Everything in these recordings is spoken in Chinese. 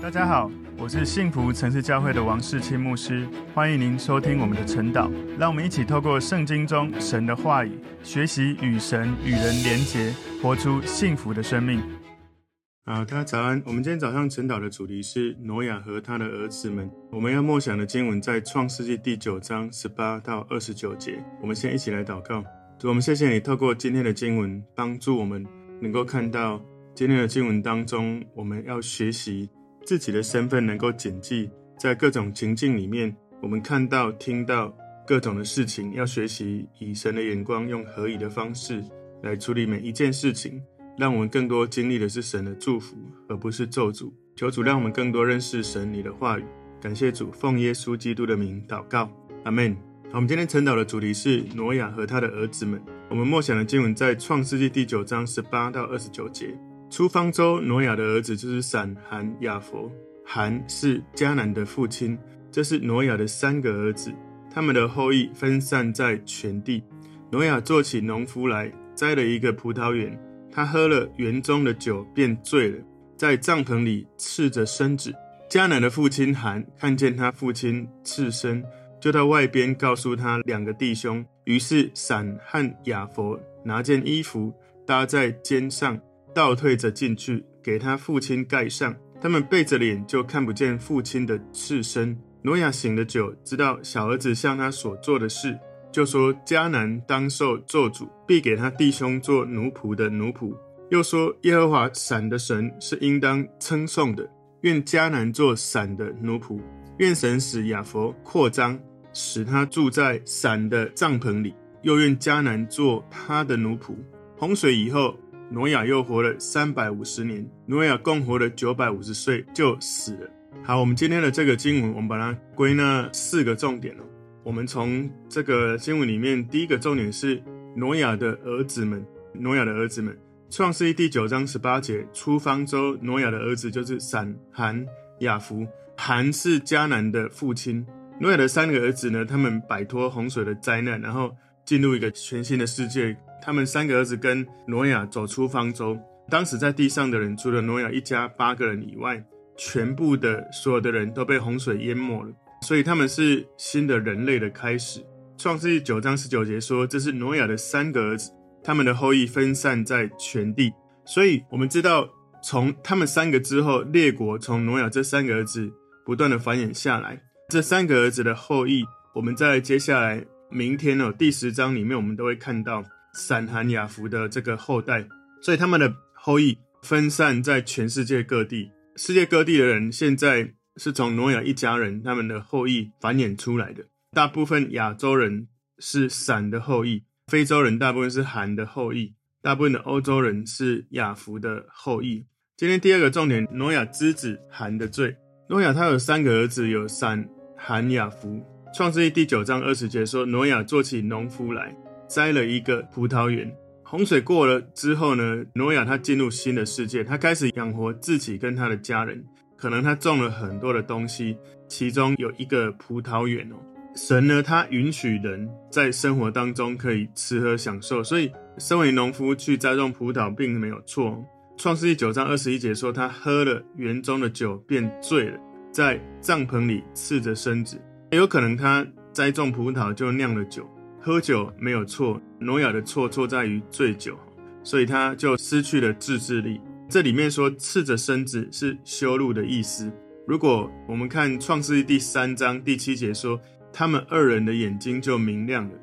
大家好，我是幸福城市教会的王世清牧师，欢迎您收听我们的晨祷。让我们一起透过圣经中神的话语，学习与神与人连结，活出幸福的生命。好，大家早安。我们今天早上晨祷的主题是挪亚和他的儿子们。我们要默想的经文在创世纪第九章十八到二十九节。我们先一起来祷告。我们谢谢你透过今天的经文，帮助我们能够看到今天的经文当中，我们要学习。自己的身份能够谨记，在各种情境里面，我们看到、听到各种的事情，要学习以神的眼光，用合宜的方式来处理每一件事情，让我们更多经历的是神的祝福，而不是咒诅。求主让我们更多认识神你的话语。感谢主，奉耶稣基督的名祷告，阿门。好，我们今天晨祷的主题是挪亚和他的儿子们。我们默想的经文在创世纪第九章十八到二十九节。出方舟，挪亚的儿子就是闪、含、雅弗。含是迦南的父亲，这是挪亚的三个儿子，他们的后裔分散在全地。挪亚做起农夫来，栽了一个葡萄园。他喝了园中的酒，便醉了，在帐篷里赤着身子。迦南的父亲含看见他父亲赤身，就到外边告诉他两个弟兄。于是闪和雅弗拿件衣服搭在肩上。倒退着进去，给他父亲盖上。他们背着脸，就看不见父亲的赤身。挪亚醒了酒，知道小儿子向他所做的事，就说：迦南当受咒诅，必给他弟兄做奴仆的奴仆。又说：耶和华闪的神是应当称颂的。愿迦南做闪的奴仆。愿神使雅弗扩张，使他住在闪的帐篷里。又愿迦南做他的奴仆。洪水以后。挪亚又活了三百五十年，挪亚共活了九百五十岁就死了。好，我们今天的这个经文，我们把它归纳四个重点。我们从这个经文里面，第一个重点是挪亚的儿子们。挪亚的儿子们，创世记第九章十八节，出方舟，挪亚的儿子就是闪、含、雅弗。含是迦南的父亲。挪亚的三个儿子呢，他们摆脱洪水的灾难，然后进入一个全新的世界。他们三个儿子跟挪亚走出方舟，当时在地上的人，除了挪亚一家八个人以外，全部的所有的人都被洪水淹没了。所以他们是新的人类的开始。创世记九章十九节说，这是挪亚的三个儿子，他们的后裔分散在全地。所以我们知道，从他们三个之后，列国从挪亚这三个儿子不断的繁衍下来。这三个儿子的后裔，我们在接下来明天哦第十章里面，我们都会看到。闪、寒、雅弗的这个后代，所以他们的后裔分散在全世界各地。世界各地的人现在是从挪亚一家人他们的后裔繁衍出来的。大部分亚洲人是闪的后裔，非洲人大部分是寒的后裔，大部分的欧洲人是雅弗的后裔。今天第二个重点，挪亚之子寒的罪。挪亚他有三个儿子，有闪、寒、雅弗。创世记第九章二十节说，挪亚做起农夫来。栽了一个葡萄园。洪水过了之后呢，挪亚他进入新的世界，他开始养活自己跟他的家人。可能他种了很多的东西，其中有一个葡萄园哦。神呢，他允许人在生活当中可以吃喝享受，所以身为农夫去栽种葡萄并没有错。创世记九章二十一节说，他喝了园中的酒，便醉了，在帐篷里赤着身子。有可能他栽种葡萄就酿了酒。喝酒没有错，挪亚的错错在于醉酒，所以他就失去了自制力。这里面说赤着身子是羞辱的意思。如果我们看创世记第三章第七节说，他们二人的眼睛就明亮了，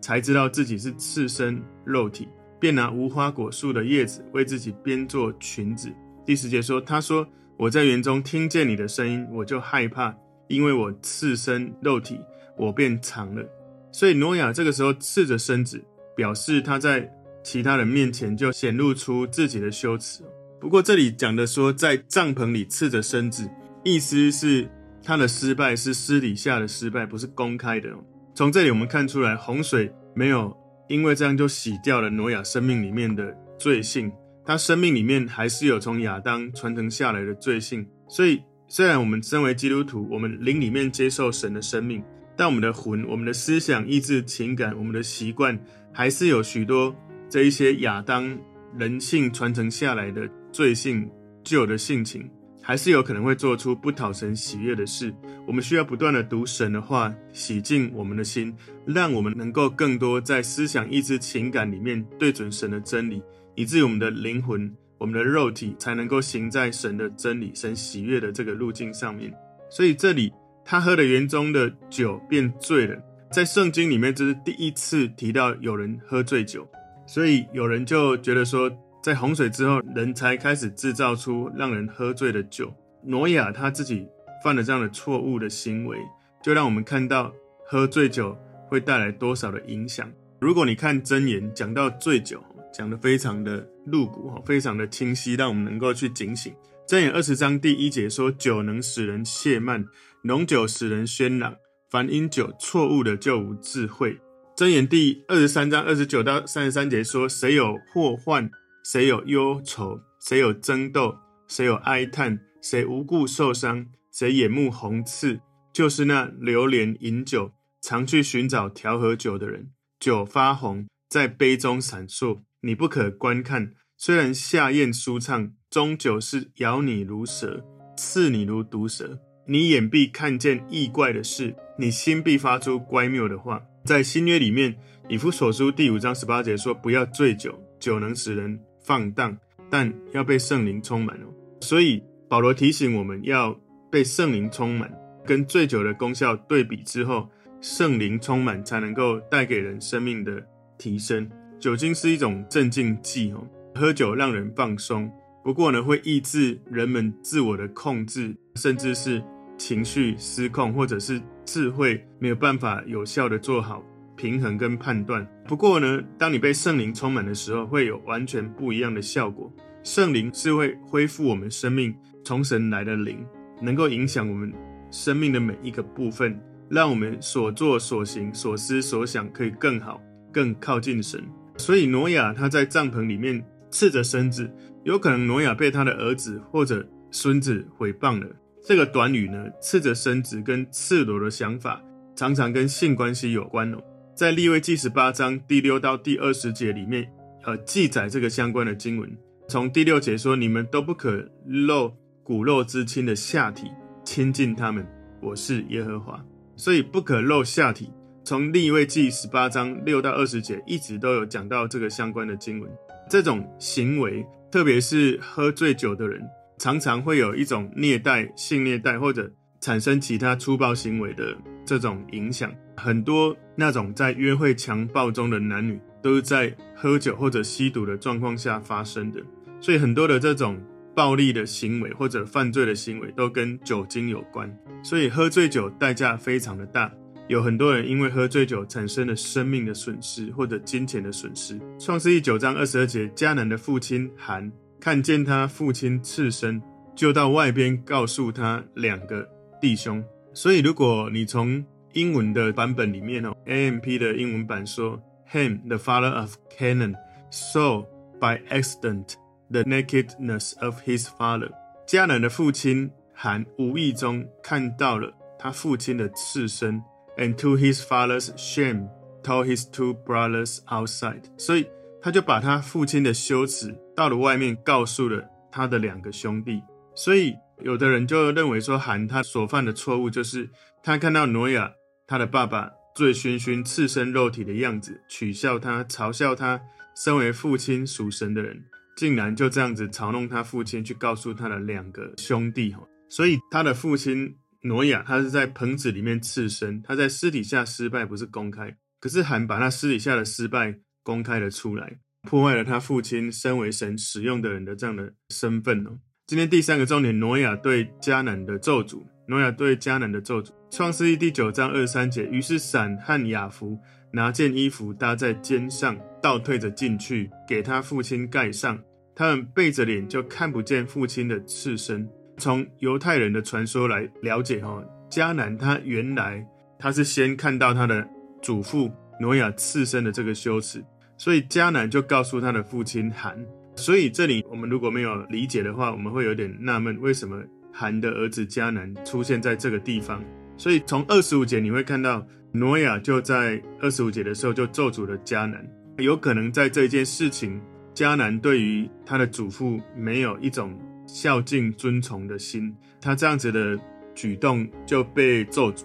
才知道自己是赤身肉体，便拿无花果树的叶子为自己编做裙子。第十节说，他说我在园中听见你的声音，我就害怕，因为我赤身肉体，我变长了。所以挪亚这个时候赤着身子，表示他在其他人面前就显露出自己的羞耻。不过这里讲的说在帐篷里赤着身子，意思是他的失败是私底下的失败，不是公开的。从这里我们看出来，洪水没有因为这样就洗掉了挪亚生命里面的罪性，他生命里面还是有从亚当传承下来的罪性。所以虽然我们身为基督徒，我们灵里面接受神的生命。但我们的魂、我们的思想、意志、情感、我们的习惯，还是有许多这一些亚当人性传承下来的罪性、旧的性情。还是有可能会做出不讨神喜悦的事。我们需要不断的读神的话，洗净我们的心，让我们能够更多在思想、意志、情感里面对准神的真理，以至于我们的灵魂、我们的肉体才能够行在神的真理、神喜悦的这个路径上面。所以这里他喝了园中的酒，便醉了。在圣经里面，这是第一次提到有人喝醉酒，所以有人就觉得说，在洪水之后，人才开始制造出让人喝醉的酒。挪亚他自己犯了这样的错误的行为，就让我们看到喝醉酒会带来多少的影响。如果你看箴言讲到醉酒，讲得非常的露骨哈，非常的清晰，让我们能够去警醒。箴言二十章第一节说：“酒能使人亵慢，浓酒使人喧嚷，凡饮酒错误的就无智慧。”箴言第二十三章二十九到三十三节说：“谁有祸患？”谁有忧愁，谁有争斗，谁有哀叹，谁无故受伤，谁眼目红刺，就是那流连饮酒，常去寻找调和酒的人。酒发红，在杯中闪烁，你不可观看。虽然下咽舒畅，终究是咬你如蛇，刺你如毒蛇。你眼必看见异怪的事，你心必发出乖谬的话。在新约里面，以弗所书第五章十八节说：“不要醉酒，酒能使人。”放荡，但要被圣灵充满哦。所以保罗提醒我们要被圣灵充满，跟醉酒的功效对比之后，圣灵充满才能够带给人生命的提升。酒精是一种镇静剂哦，喝酒让人放松，不过呢，会抑制人们自我的控制，甚至是情绪失控，或者是智慧没有办法有效的做好。平衡跟判断。不过呢，当你被圣灵充满的时候，会有完全不一样的效果。圣灵是会恢复我们生命从神来的灵，能够影响我们生命的每一个部分，让我们所做所行、所思所想可以更好、更靠近神。所以挪亚他在帐篷里面赤着身子，有可能挪亚被他的儿子或者孙子毁谤了。这个短语呢，赤着身子跟赤裸的想法，常常跟性关系有关哦。在利未记十八章第六到第二十节里面，呃，记载这个相关的经文。从第六节说：“你们都不可露骨肉之亲的下体，亲近他们。我是耶和华。”所以不可露下体。从利未记十八章六到二十节，一直都有讲到这个相关的经文。这种行为，特别是喝醉酒的人，常常会有一种虐待、性虐待或者产生其他粗暴行为的这种影响。很多那种在约会强暴中的男女，都是在喝酒或者吸毒的状况下发生的。所以很多的这种暴力的行为或者犯罪的行为，都跟酒精有关。所以喝醉酒代价非常的大，有很多人因为喝醉酒产生了生命的损失或者金钱的损失。创世记九章二十二节，迦南的父亲含看见他父亲赤身，就到外边告诉他两个弟兄。所以如果你从英文的版本里面哦，AMP 的英文版说，Ham, the father of Canaan, saw by accident the nakedness of his father。迦南的父亲含无意中看到了他父亲的赤身，and to his father's shame told his two brothers outside。所以他就把他父亲的羞耻到了外面，告诉了他的两个兄弟。所以有的人就认为说，含他所犯的错误就是他看到挪亚。他的爸爸醉醺醺、赤身肉体的样子，取笑他、嘲笑他，身为父亲属神的人，竟然就这样子嘲弄他父亲，去告诉他的两个兄弟。所以他的父亲挪亚，他是在棚子里面赤身，他在私底下失败，不是公开。可是含把他私底下的失败公开了出来，破坏了他父亲身为神使用的人的这样的身份哦。今天第三个重点，挪亚对迦南的咒诅。挪亚对迦南的咒诅，创世记第九章二三节。于是闪和雅弗拿件衣服搭在肩上，倒退着进去，给他父亲盖上。他们背着脸，就看不见父亲的赤身。从犹太人的传说来了解，哈，迦南他原来他是先看到他的祖父挪亚次身的这个羞耻，所以迦南就告诉他的父亲含。所以这里我们如果没有理解的话，我们会有点纳闷，为什么？含的儿子迦南出现在这个地方，所以从二十五节你会看到挪亚就在二十五节的时候就咒诅了迦南。有可能在这件事情，迦南对于他的祖父没有一种孝敬尊崇的心，他这样子的举动就被咒诅。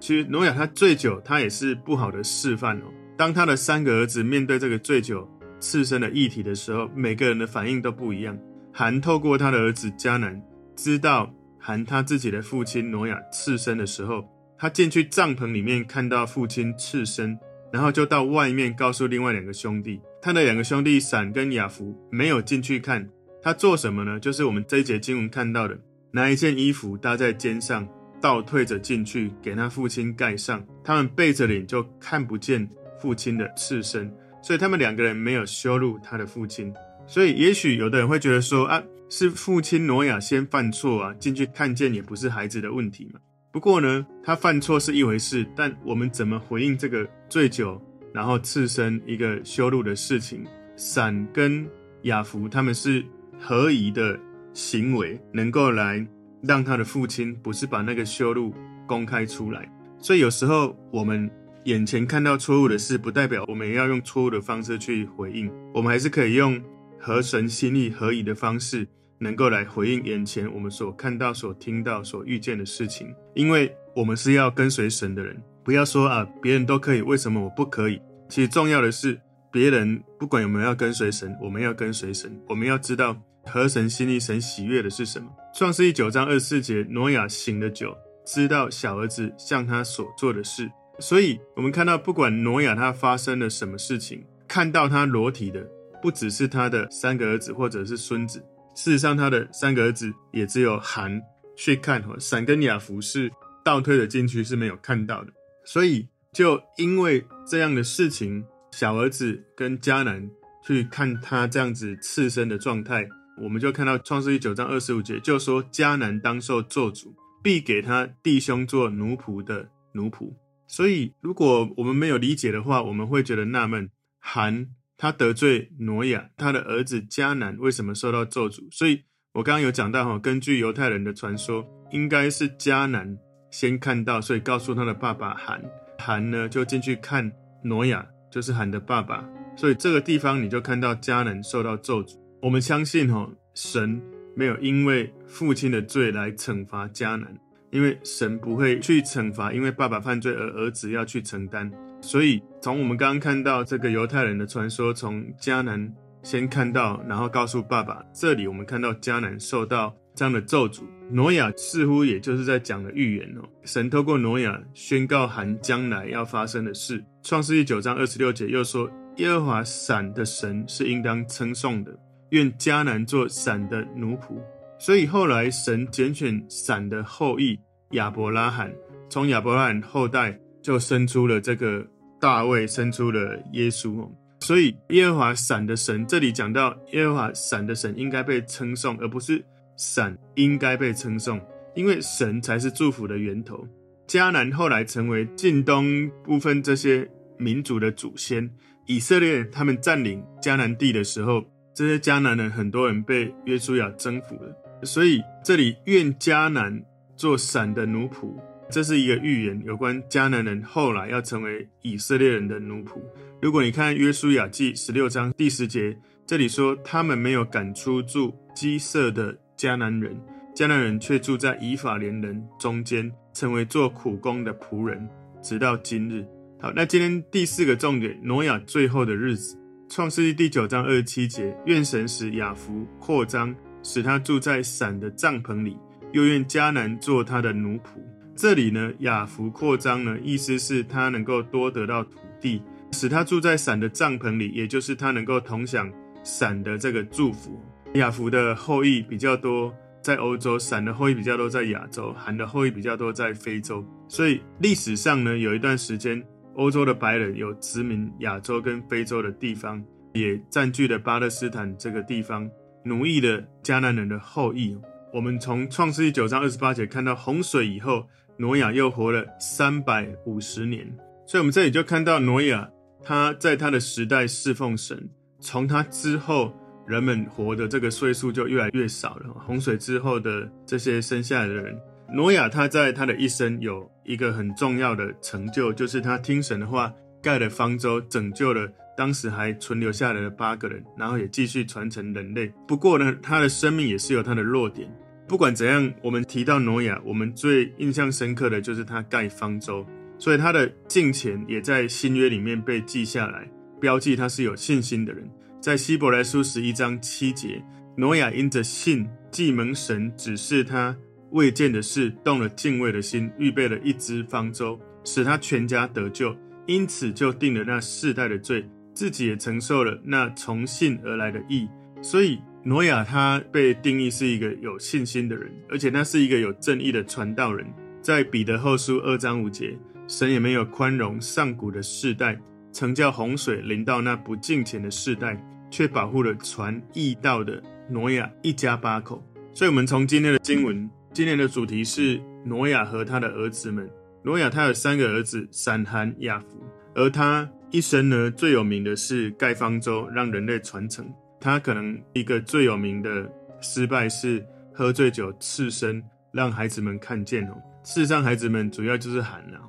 其实挪亚他醉酒，他也是不好的示范哦。当他的三个儿子面对这个醉酒刺身的议题的时候，每个人的反应都不一样。含透过他的儿子迦南知道含他自己的父亲挪亚刺身的时候，他进去帐篷里面看到父亲刺身，然后就到外面告诉另外两个兄弟。他的两个兄弟闪跟雅弗没有进去看，他做什么呢？就是我们这一节经文看到的，拿一件衣服搭在肩上。倒退着进去，给他父亲盖上。他们背着脸，就看不见父亲的刺身，所以他们两个人没有羞辱他的父亲。所以，也许有的人会觉得说：“啊，是父亲挪亚先犯错啊，进去看见也不是孩子的问题嘛。”不过呢，他犯错是一回事，但我们怎么回应这个醉酒然后刺身一个羞辱的事情？闪跟雅弗他们是合宜的行为，能够来。让他的父亲不是把那个羞辱公开出来，所以有时候我们眼前看到错误的事，不代表我们要用错误的方式去回应，我们还是可以用合神心意、合宜的方式，能够来回应眼前我们所看到、所听到、所遇见的事情。因为我们是要跟随神的人，不要说啊，别人都可以，为什么我不可以？其实重要的是，别人不管有没有要跟随神，我们要跟随神，我们要知道。合神心意、神喜悦的是什么？创世记九章二十四节，挪亚醒了酒，知道小儿子向他所做的事。所以，我们看到，不管挪亚他发生了什么事情，看到他裸体的，不只是他的三个儿子或者是孙子。事实上，他的三个儿子也只有含去看，闪跟雅弗是倒退的进去是没有看到的。所以，就因为这样的事情，小儿子跟迦南去看他这样子刺身的状态。我们就看到创世记九章二十五节，就说迦南当受咒诅，必给他弟兄做奴仆的奴仆。所以，如果我们没有理解的话，我们会觉得纳闷：含他得罪挪亚，他的儿子迦南为什么受到咒诅？所以我刚刚有讲到哈，根据犹太人的传说，应该是迦南先看到，所以告诉他的爸爸含，含呢就进去看挪亚，就是含的爸爸。所以这个地方你就看到迦南受到咒诅。我们相信，哈，神没有因为父亲的罪来惩罚迦南，因为神不会去惩罚，因为爸爸犯罪而儿子要去承担。所以，从我们刚刚看到这个犹太人的传说，从迦南先看到，然后告诉爸爸，这里我们看到迦南受到这样的咒诅。挪亚似乎也就是在讲的预言哦，神透过挪亚宣告含将来要发生的事。创世记九章二十六节又说，耶和华闪的神是应当称颂的。愿迦南做闪的奴仆，所以后来神拣选闪的后裔亚伯拉罕，从亚伯拉罕后代就生出了这个大卫，生出了耶稣。所以耶和华闪的神，这里讲到耶和华闪的神应该被称颂，而不是闪应该被称颂，因为神才是祝福的源头。迦南后来成为近东部分这些民族的祖先，以色列他们占领迦南地的时候。这些迦南人，很多人被约书亚征服了，所以这里愿迦南做闪的奴仆，这是一个预言，有关迦南人后来要成为以色列人的奴仆。如果你看约书亚记十六章第十节，这里说他们没有赶出住基色的迦南人，迦南人却住在以法莲人中间，成为做苦工的仆人，直到今日。好，那今天第四个重点，挪亚最后的日子。创世纪第九章二十七节，愿神使雅弗扩张，使他住在闪的帐篷里；又愿迦南做他的奴仆。这里呢，雅弗扩张呢，意思是他能够多得到土地，使他住在闪的帐篷里，也就是他能够同享闪的这个祝福。雅弗的后裔比较多在欧洲，闪的后裔比较多在亚洲，含的后裔比较多在非洲。所以历史上呢，有一段时间。欧洲的白人有殖民亚洲跟非洲的地方，也占据了巴勒斯坦这个地方，奴役了迦南人的后裔。我们从创世记九章二十八节看到洪水以后，挪亚又活了三百五十年，所以我们这里就看到挪亚他在他的时代侍奉神，从他之后人们活的这个岁数就越来越少了。洪水之后的这些生下来的人。挪亚他在他的一生有一个很重要的成就，就是他听神的话，盖了方舟，拯救了当时还存留下来的八个人，然后也继续传承人类。不过呢，他的生命也是有他的弱点。不管怎样，我们提到挪亚，我们最印象深刻的就是他盖方舟，所以他的敬虔也在新约里面被记下来，标记他是有信心的人。在希伯来书十一章七节，挪亚因着信，既蒙神指示他未见的事，动了敬畏的心，预备了一只方舟，使他全家得救。因此就定了那世代的罪，自己也承受了那从信而来的义。所以挪亚他被定义是一个有信心的人，而且他是一个有正义的传道人。在彼得后书二章五节，神也没有宽容上古的世代，曾叫洪水临到那不敬虔的世代，却保护了传义道的挪亚一家八口。所以，我们从今天的经文，今年的主题是挪亚和他的儿子们。挪亚他有三个儿子：闪、含、雅弗。而他一生呢，最有名的是盖方舟，让人类传承。他可能一个最有名的失败是喝醉酒刺身，让孩子们看见哦。事实上，孩子们主要就是喊了。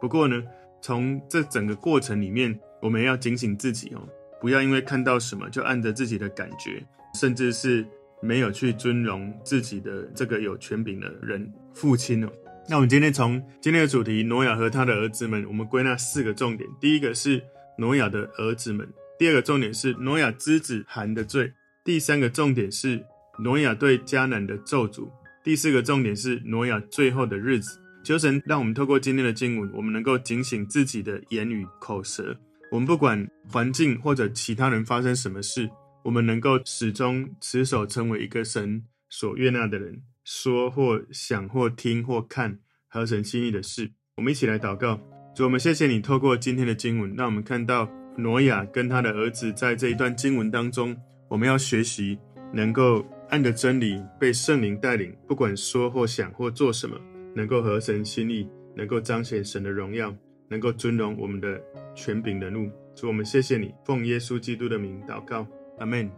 不过呢，从这整个过程里面，我们要警醒自己哦，不要因为看到什么就按着自己的感觉，甚至是没有去尊荣自己的这个有权柄的人父亲哦。那我们今天从今天的主题挪亚和他的儿子们，我们归纳四个重点。第一个是挪亚的儿子们；第二个重点是挪亚之子含的罪；第三个重点是挪亚对迦南的咒诅；第四个重点是挪亚最后的日子。求神让我们透过今天的经文，我们能够警醒自己的言语口舌。我们不管环境或者其他人发生什么事，我们能够始终持守成为一个神所悦纳的人。说或想或听或看合神心意的事，我们一起来祷告。主，我们谢谢你透过今天的经文，让我们看到挪亚跟他的儿子在这一段经文当中，我们要学习能够按着真理被圣灵带领，不管说或想或做什么，能够合神心意，能够彰显神的荣耀，能够尊荣我们的权柄人物。主，我们谢谢你，奉耶稣基督的名祷告，阿门。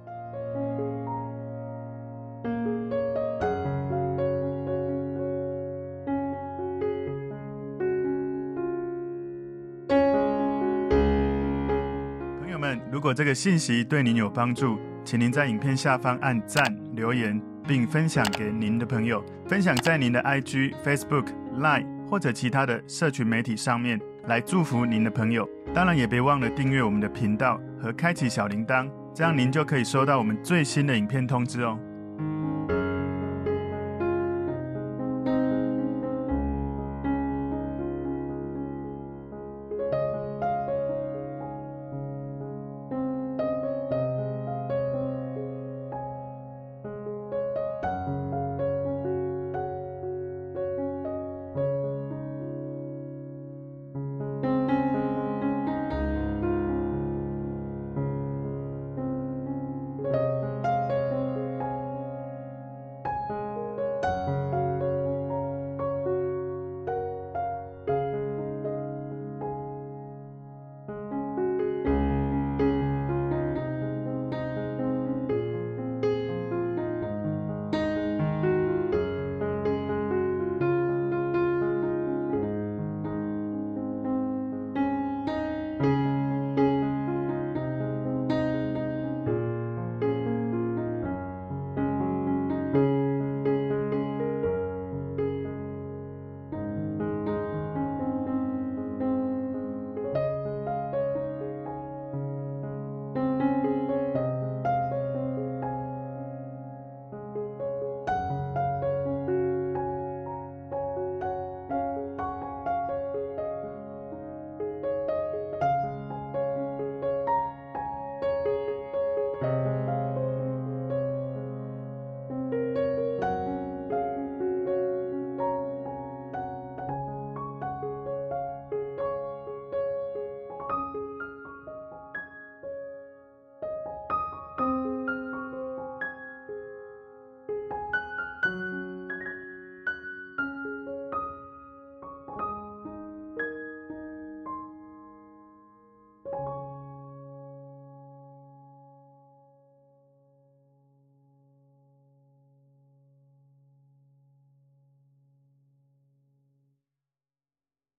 如果这个信息对您有帮助，请您在影片下方按赞、留言，并分享给您的朋友，分享在您的 IG、Facebook、Line 或者其他的社群媒体上面，来祝福您的朋友。当然，也别忘了订阅我们的频道和开启小铃铛，这样您就可以收到我们最新的影片通知哦。